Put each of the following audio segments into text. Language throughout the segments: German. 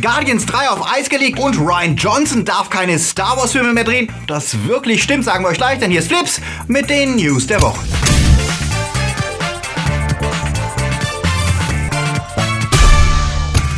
Guardians 3 auf Eis gelegt und Ryan Johnson darf keine Star Wars Filme mehr drehen. Das wirklich stimmt, sagen wir euch gleich, denn hier ist Flips mit den News der Woche.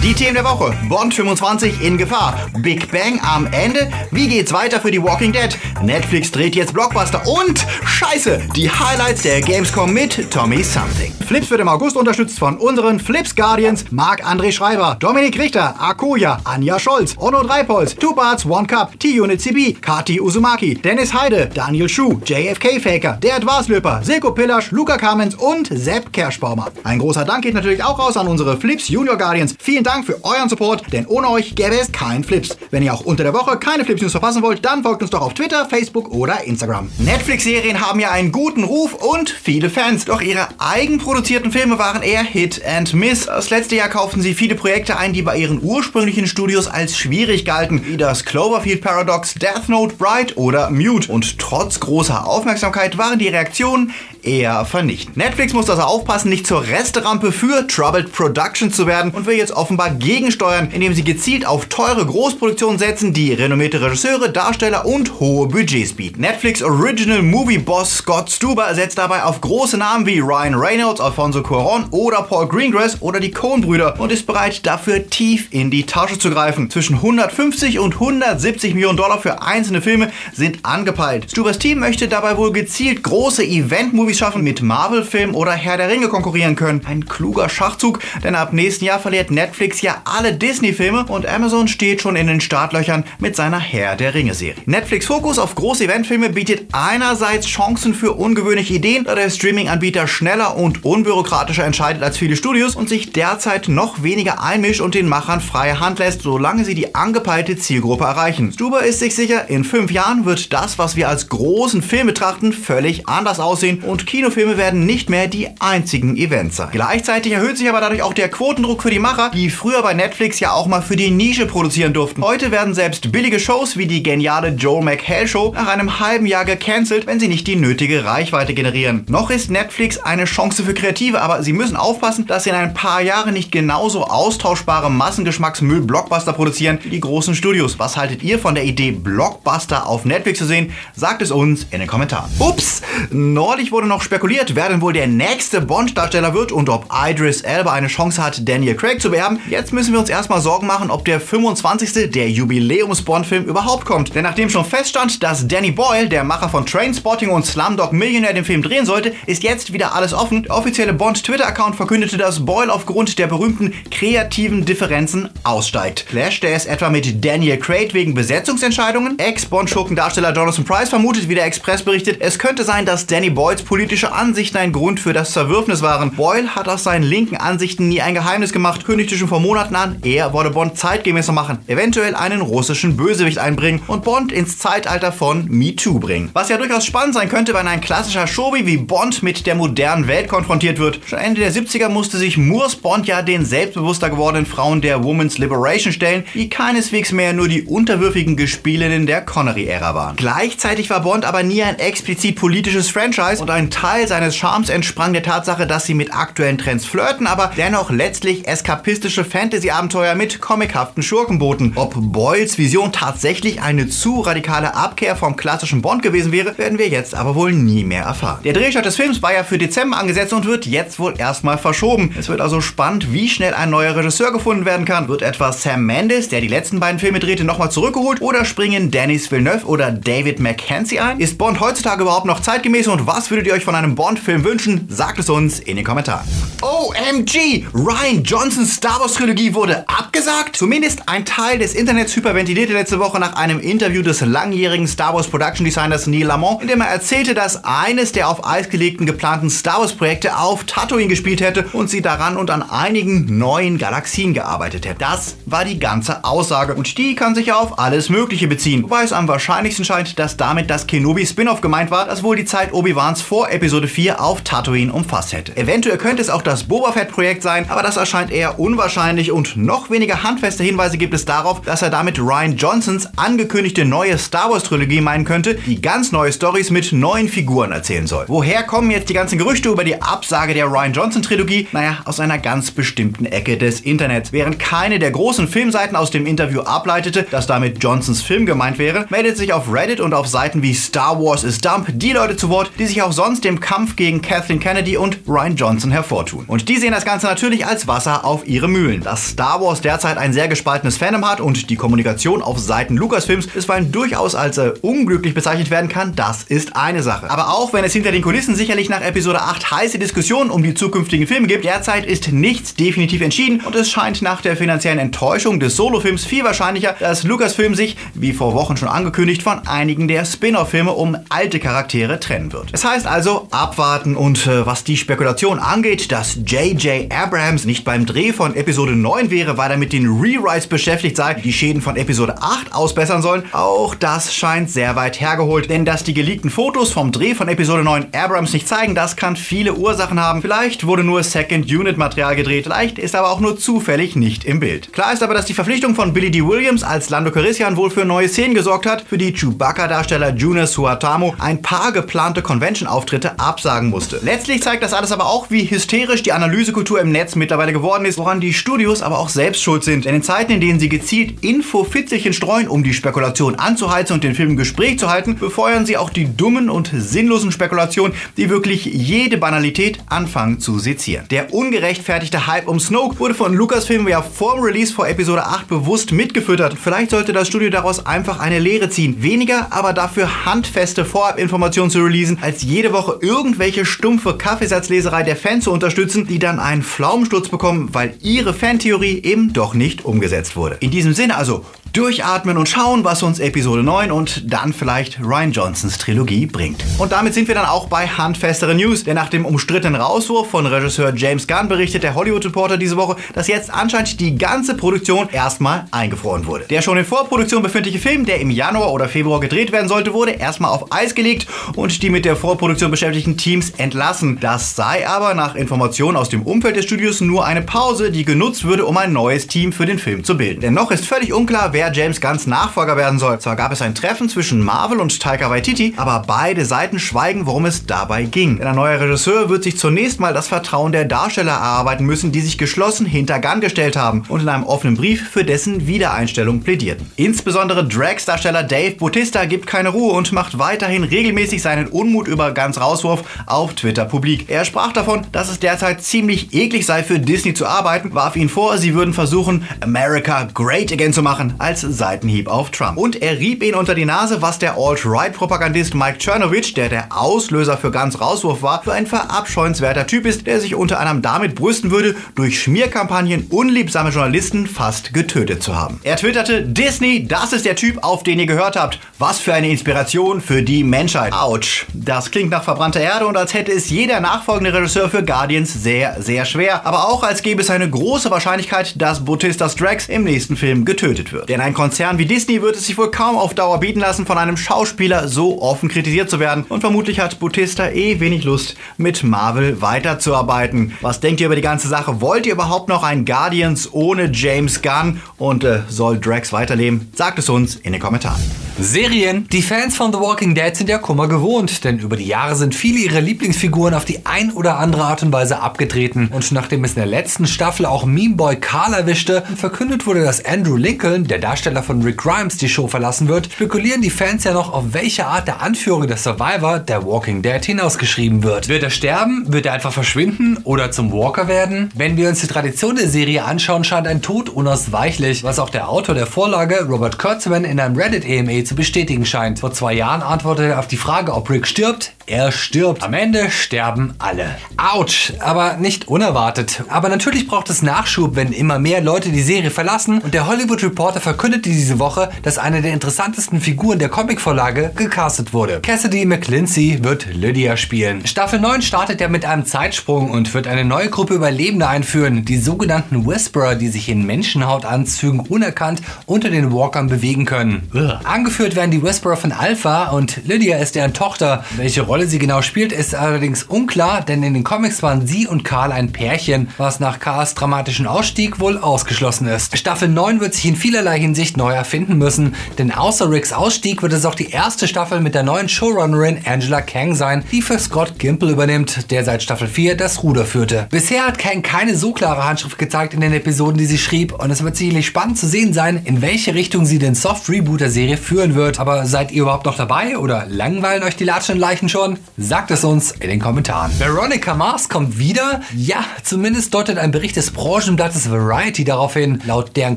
Die Themen der Woche. Bond 25 in Gefahr. Big Bang am Ende. Wie geht's weiter für die Walking Dead? Netflix dreht jetzt Blockbuster. Und Scheiße, die Highlights der Gamescom mit Tommy Something. Flips wird im August unterstützt von unseren Flips Guardians, Marc-André Schreiber, Dominik Richter, Akoya, Anja Scholz, Onno Dreipols, Two Barts, One Cup, T-Unit CB, Kati Uzumaki, Dennis Heide, Daniel Schuh, JFK Faker, der Advarslöper, Silko Pillasch, Luca Kamens und Sepp Kerschbaumer. Ein großer Dank geht natürlich auch raus an unsere Flips Junior Guardians. Vielen Dank für euren Support, denn ohne euch gäbe es kein Flips. Wenn ihr auch unter der Woche keine Flips News verpassen wollt, dann folgt uns doch auf Twitter, Facebook oder Instagram. Netflix-Serien haben ja einen guten Ruf und viele Fans, doch ihre eigenproduzierten Filme waren eher Hit and Miss. Das letzte Jahr kauften sie viele Projekte ein, die bei ihren ursprünglichen Studios als schwierig galten, wie das Cloverfield Paradox, Death Note, Bright oder Mute. Und trotz großer Aufmerksamkeit waren die Reaktionen eher vernichtend. Netflix muss also aufpassen, nicht zur Resterampe für Troubled Productions zu werden und will jetzt offenbar gegensteuern, indem sie gezielt auf teure Großproduktionen setzen, die renommierte Regisseure, Darsteller und hohe Budgets bieten. Netflix Original Movie Boss Scott Stuber setzt dabei auf große Namen wie Ryan Reynolds, Alfonso Cuarón oder Paul Greengrass oder die Coen-Brüder und ist bereit, dafür tief in die Tasche zu greifen. Zwischen 150 und 170 Millionen Dollar für einzelne Filme sind angepeilt. Stubers Team möchte dabei wohl gezielt große Event-Movies schaffen, mit Marvel-Filmen oder Herr der Ringe konkurrieren können. Ein kluger Schachzug, denn ab nächsten Jahr verliert Netflix ja alle Disney-Filme und Amazon steht schon in den Startlöchern mit seiner Herr der Ringe-Serie. Netflix Fokus auf große Eventfilme bietet einerseits Chancen für ungewöhnliche Ideen, da der Streaming-Anbieter schneller und unbürokratischer entscheidet als viele Studios und sich derzeit noch weniger einmischt und den Machern freie Hand lässt, solange sie die angepeilte Zielgruppe erreichen. Stuber ist sich sicher, in fünf Jahren wird das, was wir als großen Film betrachten, völlig anders aussehen und Kinofilme werden nicht mehr die einzigen Events sein. Gleichzeitig erhöht sich aber dadurch auch der Quotendruck für die Macher, die früher bei Netflix ja auch mal für die Nische produzieren durften. Heute werden selbst billige Shows wie die geniale Joel McHale Show nach einem halben Jahr gecancelt, wenn sie nicht die nötige Reichweite generieren. Noch ist Netflix eine Chance für Kreative, aber sie müssen aufpassen, dass sie in ein paar Jahren nicht genauso austauschbare Massengeschmacksmüll-Blockbuster produzieren wie die großen Studios. Was haltet ihr von der Idee, Blockbuster auf Netflix zu sehen? Sagt es uns in den Kommentaren. Ups! Neulich wurde noch spekuliert, wer denn wohl der nächste Bond-Darsteller wird und ob Idris Elba eine Chance hat, Daniel Craig zu beerben. Jetzt müssen wir uns erstmal Sorgen machen, ob der 25. der Jubiläums-Bond-Film überhaupt kommt. Denn nachdem schon feststand, dass Danny Boyle, der Macher von Trainspotting und Slumdog Millionaire, den Film drehen sollte, ist jetzt wieder alles offen. Der offizielle Bond-Twitter-Account verkündete, dass Boyle aufgrund der berühmten kreativen Differenzen aussteigt. Clasht er es etwa mit Daniel Craig wegen Besetzungsentscheidungen? Ex-Bond-Schurkendarsteller Jonathan Price vermutet, wie der Express berichtet, es könnte sein, dass Danny Boyles politische Ansichten ein Grund für das Zerwürfnis waren. Boyle hat aus seinen linken Ansichten nie ein Geheimnis gemacht, kündigte schon vor Monaten an, er wolle Bond zeitgemäßer machen, eventuell einen russischen Bösewicht einbringen und Bond ins Zeitalter von MeToo bringen. Was ja durchaus spannend sein könnte, wenn ein klassischer Shobi wie Bond mit der modernen Welt konfrontiert wird. Schon Ende der 70er musste sich Moores Bond ja den selbstbewusster gewordenen Frauen der Women's Liberation stellen, die keineswegs mehr nur die unterwürfigen Gespielinnen der Connery-Ära waren. Gleichzeitig war Bond aber nie ein explizit politisches Franchise und ein Teil seines Charmes entsprang der Tatsache, dass sie mit aktuellen Trends flirten, aber dennoch letztlich eskapistische Fantasy-Abenteuer mit comichaften Schurken boten. Ob Boyles Vision tatsächlich eine zu radikale Abkehr vom klassischen Bond gewesen wäre, werden wir jetzt aber wohl nie mehr erfahren. Der Drehstart des Films war ja für Dezember angesetzt und wird jetzt wohl erstmal verschoben. Es wird also spannend, wie schnell ein neuer Regisseur gefunden werden kann. Wird etwa Sam Mendes, der die letzten beiden Filme drehte, nochmal zurückgeholt oder springen Dennis Villeneuve oder David Mackenzie ein? Ist Bond heutzutage überhaupt noch zeitgemäß und was würdet ihr euch von einem Bond-Film wünschen? Sagt es uns in den Kommentaren. OMG! Ryan Johnsons Star Wars Trilogie wurde abgesagt? Zumindest ein Teil des Internets hyperventilierte letzte Woche nach einem Interview des langjährigen Star Wars Production Designers Neil Lamont, in dem er erzählte, dass eines der auf Eis gelegten geplanten Star Wars Projekte auf Tatooine gespielt hätte und sie daran und an einigen neuen Galaxien gearbeitet hätte. Das war die ganze Aussage und die kann sich ja auf alles Mögliche beziehen. Wobei es am wahrscheinlichsten scheint, dass damit das Kenobi Spin-off gemeint war, das wohl die Zeit Obi-Wans vor Episode 4 auf Tatooine umfasst hätte. Eventuell könnte es auch das Boba Fett-Projekt sein, aber das erscheint eher unwahrscheinlich und noch weniger handfeste Hinweise gibt es darauf, dass er damit Ryan Johnsons angekündigte neue Star Wars-Trilogie meinen könnte, die ganz neue Stories mit neuen Figuren erzählen soll. Woher kommen jetzt die ganzen Gerüchte über die Absage der Ryan Johnson-Trilogie? Naja, aus einer ganz bestimmten Ecke des Internets. Während keine der großen Filmseiten aus dem Interview ableitete, dass damit Johnsons Film gemeint wäre, meldet sich auf Reddit und auf Seiten wie Star Wars is Dump die Leute zu Wort, die sich auch sonst dem Kampf gegen Kathleen Kennedy und Ryan Johnson hervortun. Und die sehen das Ganze natürlich als Wasser auf ihre Mühlen. Dass Star Wars derzeit ein sehr gespaltenes Fandom hat und die Kommunikation auf Seiten Lucasfilms bisweilen durchaus als äh, unglücklich bezeichnet werden kann, das ist eine Sache. Aber auch wenn es hinter den Kulissen sicherlich nach Episode 8 heiße Diskussionen um die zukünftigen Filme gibt, derzeit ist nichts definitiv entschieden und es scheint nach der finanziellen Enttäuschung des Solo-Films viel wahrscheinlicher, dass Lucasfilm sich, wie vor Wochen schon angekündigt, von einigen der Spin-off-Filme um alte Charaktere trennen wird. Es heißt also abwarten und äh, was die Spekulation angeht, dass J.J. Abrams nicht beim Dreh von Episode 9 wäre, weil er mit den Rewrites beschäftigt sei, die Schäden von Episode 8 ausbessern sollen, auch das scheint sehr weit hergeholt, denn dass die geleakten Fotos vom Dreh von Episode 9 Abrams nicht zeigen, das kann viele Ursachen haben. Vielleicht wurde nur Second Unit Material gedreht, vielleicht ist aber auch nur zufällig nicht im Bild. Klar ist aber, dass die Verpflichtung von Billy D. Williams als Lando Calrissian wohl für neue Szenen gesorgt hat, für die Chewbacca-Darsteller Junior Suatamo ein paar geplante Convention-Auftritte absagen musste. Letztlich zeigt das alles aber auch, wie hysterisch die Analysekultur im Netz mittlerweile geworden ist, woran die Studios aber auch selbst schuld sind. Denn in Zeiten, in denen sie gezielt Info-Fitzelchen streuen, um die Spekulation anzuheizen und den Film im Gespräch zu halten, befeuern sie auch die dummen und sinnlosen Spekulationen, die wirklich jede Banalität anfangen zu sezieren. Der ungerechtfertigte Hype um Snoke wurde von Lucasfilm ja vor Release vor Episode 8 bewusst mitgefüttert. Vielleicht sollte das Studio daraus einfach eine Lehre ziehen. Weniger, aber dafür handfeste Vorabinformationen zu releasen, als jede Woche irgendwelche stumpfe Kaffeesatzleserei der Fans zu unterstützen, die dann einen Pflaumensturz bekommen, weil ihre Fantheorie eben doch nicht umgesetzt wurde. In diesem Sinne also durchatmen und schauen, was uns Episode 9 und dann vielleicht Ryan Johnsons Trilogie bringt. Und damit sind wir dann auch bei handfesteren News, denn nach dem umstrittenen Rauswurf von Regisseur James Gunn berichtet der Hollywood Reporter diese Woche, dass jetzt anscheinend die ganze Produktion erstmal eingefroren wurde. Der schon in Vorproduktion befindliche Film, der im Januar oder Februar gedreht werden sollte, wurde erstmal auf Eis gelegt und die mit der Vorproduktion beschäftigten Teams entlassen. Das sei aber nach Informationen aus dem Umfeld des Studios nur eine Pause, die genutzt würde, um ein neues Team für den Film zu bilden. Denn noch ist völlig unklar, wer James Gunns Nachfolger werden soll. Zwar gab es ein Treffen zwischen Marvel und Taika Waititi, aber beide Seiten schweigen, worum es dabei ging. Denn ein neuer Regisseur wird sich zunächst mal das Vertrauen der Darsteller erarbeiten müssen, die sich geschlossen hinter Gunn gestellt haben und in einem offenen Brief für dessen Wiedereinstellung plädierten. Insbesondere Drax-Darsteller Dave Bautista gibt keine Ruhe und macht weiterhin regelmäßig seinen Unmut über Gunns Rauswurf auf Twitter publik. Er sprach davon, dass es derzeit ziemlich eklig sei für Disney zu arbeiten, warf ihnen vor, sie würden versuchen, America Great Again zu machen, als Seitenhieb auf Trump. Und er rieb ihn unter die Nase, was der Alt-Right-Propagandist Mike Chernovich, der der Auslöser für Guns Rauswurf war, für ein verabscheuenswerter Typ ist, der sich unter anderem damit brüsten würde, durch Schmierkampagnen unliebsame Journalisten fast getötet zu haben. Er twitterte, Disney, das ist der Typ, auf den ihr gehört habt. Was für eine Inspiration für die Menschheit. Autsch. Das klingt nach verbrannter Erde und als hätte es jeder nachfolgende Regisseur für Guardians sehr, sehr schwer. Aber auch als gäbe es eine große Wahrscheinlichkeit, dass Bautistas Drax im nächsten Film getötet wird. Denn ein Konzern wie Disney wird es sich wohl kaum auf Dauer bieten lassen, von einem Schauspieler so offen kritisiert zu werden. Und vermutlich hat Bautista eh wenig Lust, mit Marvel weiterzuarbeiten. Was denkt ihr über die ganze Sache? Wollt ihr überhaupt noch ein Guardians ohne James Gunn? Und äh, soll Drax weiterleben? Sagt es uns in den Kommentaren. Serien. Die Fans von The Walking Dead sind ja Kummer gewohnt, denn über die Jahre sind viele ihrer Lieblingsfiguren auf die ein oder andere Art und Weise abgetreten. Und nachdem es in der letzten Staffel auch Meme Boy Carl erwischte, verkündet wurde, dass Andrew Lincoln, der Darsteller von Rick Grimes, die Show verlassen wird, spekulieren die Fans ja noch, auf welche Art der Anführer der Survivor, der Walking Dead, hinausgeschrieben wird. Wird er sterben? Wird er einfach verschwinden oder zum Walker werden? Wenn wir uns die Tradition der Serie anschauen, scheint ein Tod unausweichlich, was auch der Autor der Vorlage, Robert Kurtzman, in einem Reddit-EMA zu bestätigen scheint. Vor zwei Jahren antwortete er auf die Frage, ob Rick stirbt. Er stirbt. Am Ende sterben alle. Autsch, aber nicht unerwartet. Aber natürlich braucht es Nachschub, wenn immer mehr Leute die Serie verlassen und der Hollywood Reporter verkündete diese Woche, dass eine der interessantesten Figuren der Comicvorlage gecastet wurde. Cassidy McClincy wird Lydia spielen. Staffel 9 startet ja mit einem Zeitsprung und wird eine neue Gruppe Überlebender einführen, die sogenannten Whisperer, die sich in Menschenhautanzügen unerkannt unter den Walkern bewegen können. Ugh. Angeführt werden die Whisperer von Alpha und Lydia ist deren Tochter. Welche Rolle Rolle sie genau spielt, ist allerdings unklar, denn in den Comics waren sie und Karl ein Pärchen, was nach Karls dramatischen Ausstieg wohl ausgeschlossen ist. Staffel 9 wird sich in vielerlei Hinsicht neu erfinden müssen, denn außer Ricks Ausstieg wird es auch die erste Staffel mit der neuen Showrunnerin Angela Kang sein, die für Scott Gimple übernimmt, der seit Staffel 4 das Ruder führte. Bisher hat Kang keine so klare Handschrift gezeigt in den Episoden, die sie schrieb und es wird sicherlich spannend zu sehen sein, in welche Richtung sie den Soft Reboot der Serie führen wird. Aber seid ihr überhaupt noch dabei oder langweilen euch die Latschen Leichen schon? Sagt es uns in den Kommentaren. Veronica Mars kommt wieder? Ja, zumindest deutet ein Bericht des Branchenblattes Variety darauf hin. Laut deren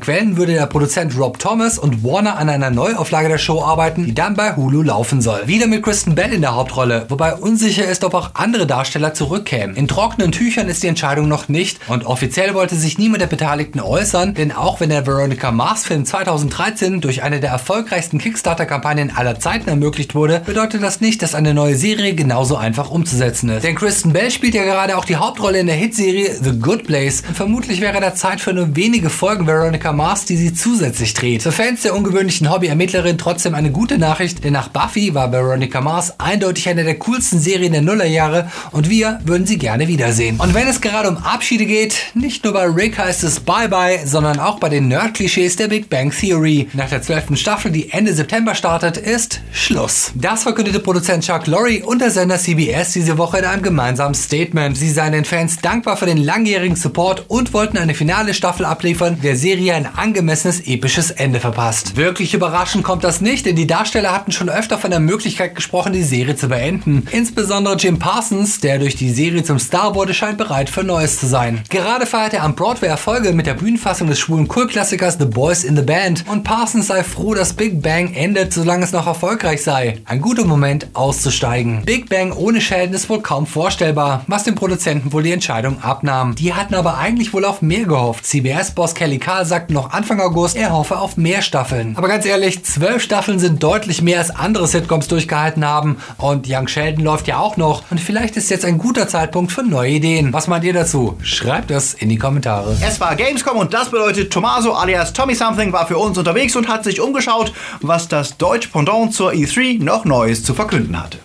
Quellen würde der Produzent Rob Thomas und Warner an einer Neuauflage der Show arbeiten, die dann bei Hulu laufen soll. Wieder mit Kristen Bell in der Hauptrolle, wobei unsicher ist, ob auch andere Darsteller zurückkämen. In trockenen Tüchern ist die Entscheidung noch nicht und offiziell wollte sich niemand der Beteiligten äußern, denn auch wenn der Veronica Mars Film 2013 durch eine der erfolgreichsten Kickstarter-Kampagnen aller Zeiten ermöglicht wurde, bedeutet das nicht, dass eine neue Serie genauso einfach umzusetzen ist. Denn Kristen Bell spielt ja gerade auch die Hauptrolle in der Hitserie The Good Place und vermutlich wäre da Zeit für nur wenige Folgen Veronica Mars, die sie zusätzlich dreht. Für Fans der ungewöhnlichen Hobby-Ermittlerin trotzdem eine gute Nachricht, denn nach Buffy war Veronica Mars eindeutig eine der coolsten Serien der Nullerjahre und wir würden sie gerne wiedersehen. Und wenn es gerade um Abschiede geht, nicht nur bei Rick heißt es Bye-Bye, sondern auch bei den Nerd-Klischees der Big Bang Theory. Nach der 12. Staffel, die Ende September startet, ist Schluss. Das verkündete Produzent Chuck Lorre und der Sender CBS diese Woche in einem gemeinsamen Statement. Sie seien den Fans dankbar für den langjährigen Support und wollten eine finale Staffel abliefern, der Serie ein angemessenes episches Ende verpasst. Wirklich überraschend kommt das nicht, denn die Darsteller hatten schon öfter von der Möglichkeit gesprochen, die Serie zu beenden. Insbesondere Jim Parsons, der durch die Serie zum Star wurde, scheint bereit für Neues zu sein. Gerade feiert er am Broadway Erfolge mit der Bühnenfassung des schwulen Kultklassikers The Boys in the Band und Parsons sei froh, dass Big Bang endet, solange es noch erfolgreich sei. Ein guter Moment auszusteigen. Big Bang ohne Sheldon ist wohl kaum vorstellbar, was den Produzenten wohl die Entscheidung abnahm. Die hatten aber eigentlich wohl auf mehr gehofft. CBS-Boss Kelly Carl sagte noch Anfang August, er hoffe auf mehr Staffeln. Aber ganz ehrlich, zwölf Staffeln sind deutlich mehr als andere Sitcoms durchgehalten haben und Young Sheldon läuft ja auch noch und vielleicht ist jetzt ein guter Zeitpunkt für neue Ideen. Was meint ihr dazu? Schreibt es in die Kommentare. Es war Gamescom und das bedeutet, Tomaso alias Tommy Something war für uns unterwegs und hat sich umgeschaut, was das deutsche Pendant zur E3 noch Neues zu verkünden hatte.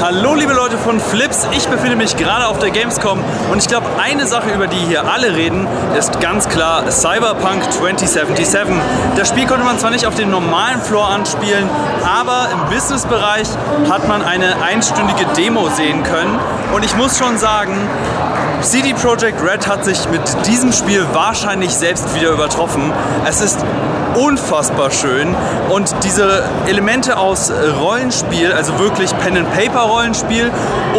Hallo liebe Leute von Flips, ich befinde mich gerade auf der Gamescom und ich glaube eine Sache, über die hier alle reden, ist ganz klar Cyberpunk 2077. Das Spiel konnte man zwar nicht auf dem normalen Floor anspielen, aber im Businessbereich hat man eine einstündige Demo sehen können und ich muss schon sagen, CD Projekt Red hat sich mit diesem Spiel wahrscheinlich selbst wieder übertroffen. Es ist unfassbar schön und diese Elemente aus Rollenspiel, also wirklich Pen-and-Paper-Rollenspiel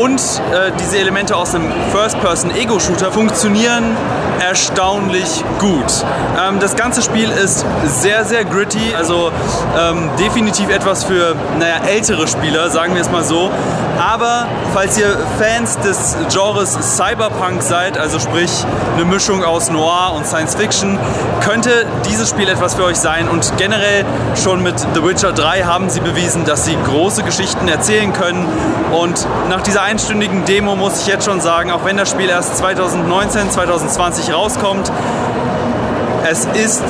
und äh, diese Elemente aus einem First-Person-Ego-Shooter funktionieren erstaunlich gut. Ähm, das ganze Spiel ist sehr, sehr gritty, also ähm, definitiv etwas für naja, ältere Spieler, sagen wir es mal so. Aber falls ihr Fans des Genres Cyberpunk seid, also sprich eine Mischung aus Noir und Science Fiction, könnte dieses Spiel etwas für euch sein. Und generell schon mit The Witcher 3 haben sie bewiesen, dass sie große Geschichten erzählen können. Und nach dieser einstündigen Demo muss ich jetzt schon sagen, auch wenn das Spiel erst 2019, 2020 rauskommt, es ist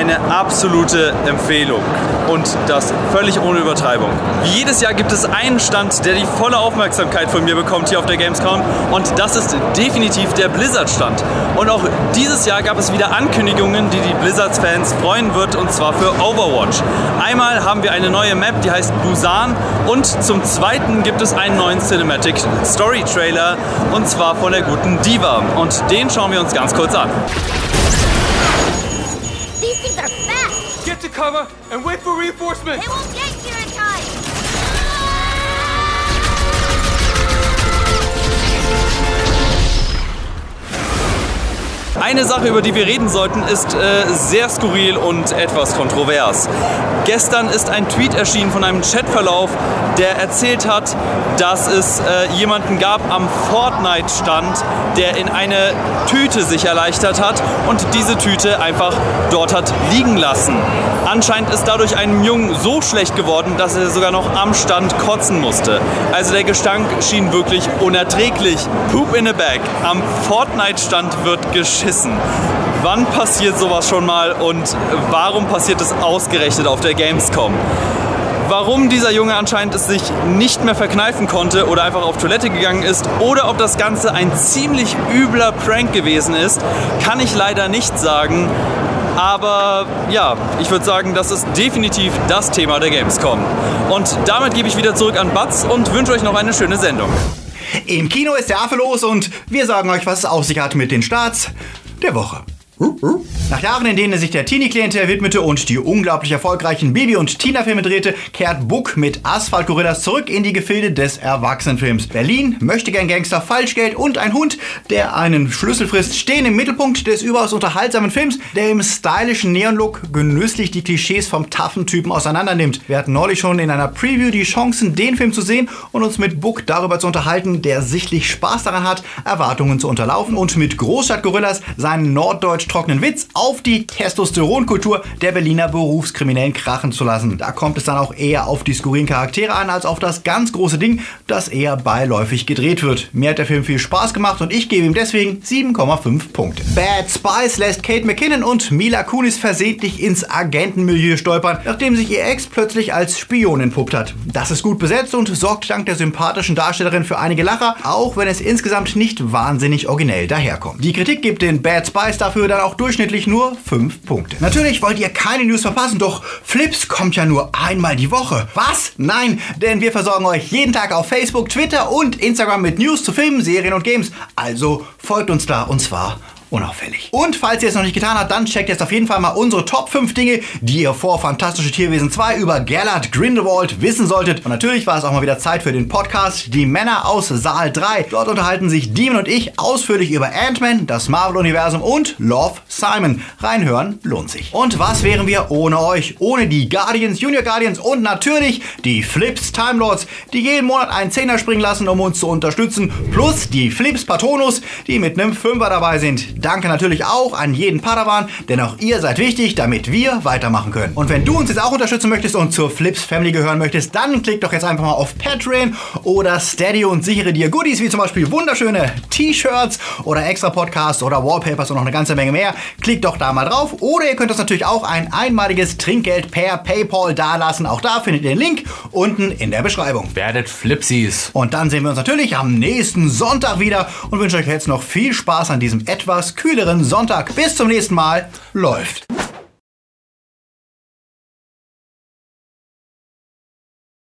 eine absolute Empfehlung und das völlig ohne Übertreibung. Wie jedes Jahr gibt es einen Stand, der die volle Aufmerksamkeit von mir bekommt hier auf der Gamescom und das ist definitiv der Blizzard-Stand. Und auch dieses Jahr gab es wieder Ankündigungen, die die Blizzard-Fans freuen wird und zwar für Overwatch. Einmal haben wir eine neue Map, die heißt Busan und zum zweiten gibt es einen neuen Cinematic Story Trailer und zwar von der guten Diva und den schauen wir uns ganz kurz an. Cover and wait for reinforcements! They won't get here Eine Sache, über die wir reden sollten, ist äh, sehr skurril und etwas kontrovers. Gestern ist ein Tweet erschienen von einem Chatverlauf, der erzählt hat, dass es äh, jemanden gab am Fortnite-Stand, der in eine Tüte sich erleichtert hat und diese Tüte einfach dort hat liegen lassen. Anscheinend ist dadurch einem Jungen so schlecht geworden, dass er sogar noch am Stand kotzen musste. Also der Gestank schien wirklich unerträglich. Poop in a bag. Am Fortnite-Stand wird geschissen. Wann passiert sowas schon mal und warum passiert es ausgerechnet auf der Gamescom? warum dieser Junge anscheinend es sich nicht mehr verkneifen konnte oder einfach auf Toilette gegangen ist oder ob das Ganze ein ziemlich übler Prank gewesen ist, kann ich leider nicht sagen. Aber ja, ich würde sagen, das ist definitiv das Thema der Gamescom. Und damit gebe ich wieder zurück an Batz und wünsche euch noch eine schöne Sendung. Im Kino ist der Affe los und wir sagen euch, was es auf sich hat mit den Starts der Woche. Nach Jahren, in denen er sich der Teenie-Klientel widmete und die unglaublich erfolgreichen Baby- und Tina-Filme drehte, kehrt Buck mit Asphalt Gorillas zurück in die Gefilde des Erwachsenenfilms. Berlin, möchte gern Gangster, Falschgeld und ein Hund, der einen Schlüssel frisst, stehen im Mittelpunkt des überaus unterhaltsamen Films, der im stylischen Neon-Look genüsslich die Klischees vom taffen Typen auseinandernimmt. Wir hatten neulich schon in einer Preview die Chancen, den Film zu sehen und uns mit Buck darüber zu unterhalten, der sichtlich Spaß daran hat, Erwartungen zu unterlaufen und mit Großstadt Gorillas seinen norddeutsch trockenen Witz auf die Testosteronkultur der Berliner Berufskriminellen krachen zu lassen. Da kommt es dann auch eher auf die skurrilen Charaktere an, als auf das ganz große Ding, das eher beiläufig gedreht wird. Mir hat der Film viel Spaß gemacht und ich gebe ihm deswegen 7,5 Punkte. Bad Spice lässt Kate McKinnon und Mila Kunis versehentlich ins Agentenmilieu stolpern, nachdem sich ihr Ex plötzlich als Spion entpuppt hat. Das ist gut besetzt und sorgt dank der sympathischen Darstellerin für einige Lacher, auch wenn es insgesamt nicht wahnsinnig originell daherkommt. Die Kritik gibt den Bad Spice dafür dann auch durchschnittlich nur 5 Punkte. Natürlich wollt ihr keine News verpassen, doch Flips kommt ja nur einmal die Woche. Was? Nein, denn wir versorgen euch jeden Tag auf Facebook, Twitter und Instagram mit News zu Filmen, Serien und Games. Also folgt uns da und zwar unauffällig. Und falls ihr es noch nicht getan habt, dann checkt jetzt auf jeden Fall mal unsere Top 5 Dinge, die ihr vor Fantastische Tierwesen 2 über Gellert Grindelwald wissen solltet. Und natürlich war es auch mal wieder Zeit für den Podcast Die Männer aus Saal 3. Dort unterhalten sich Demon und ich ausführlich über Ant-Man, das Marvel-Universum und Love Simon. Reinhören lohnt sich. Und was wären wir ohne euch? Ohne die Guardians, Junior Guardians und natürlich die Flips Time Lords, die jeden Monat einen Zehner springen lassen, um uns zu unterstützen. Plus die Flips Patronus, die mit einem Fünfer dabei sind. Danke natürlich auch an jeden Padawan, denn auch ihr seid wichtig, damit wir weitermachen können. Und wenn du uns jetzt auch unterstützen möchtest und zur Flips Family gehören möchtest, dann klick doch jetzt einfach mal auf Patreon oder Steady und sichere dir Goodies wie zum Beispiel wunderschöne T-Shirts oder extra Podcasts oder Wallpapers und noch eine ganze Menge mehr. Klickt doch da mal drauf. Oder ihr könnt uns natürlich auch ein einmaliges Trinkgeld per PayPal dalassen. Auch da findet ihr den Link unten in der Beschreibung. Werdet Flipsies. Und dann sehen wir uns natürlich am nächsten Sonntag wieder und wünsche euch jetzt noch viel Spaß an diesem kühleren Sonntag. Bis zum nächsten Mal. Läuft.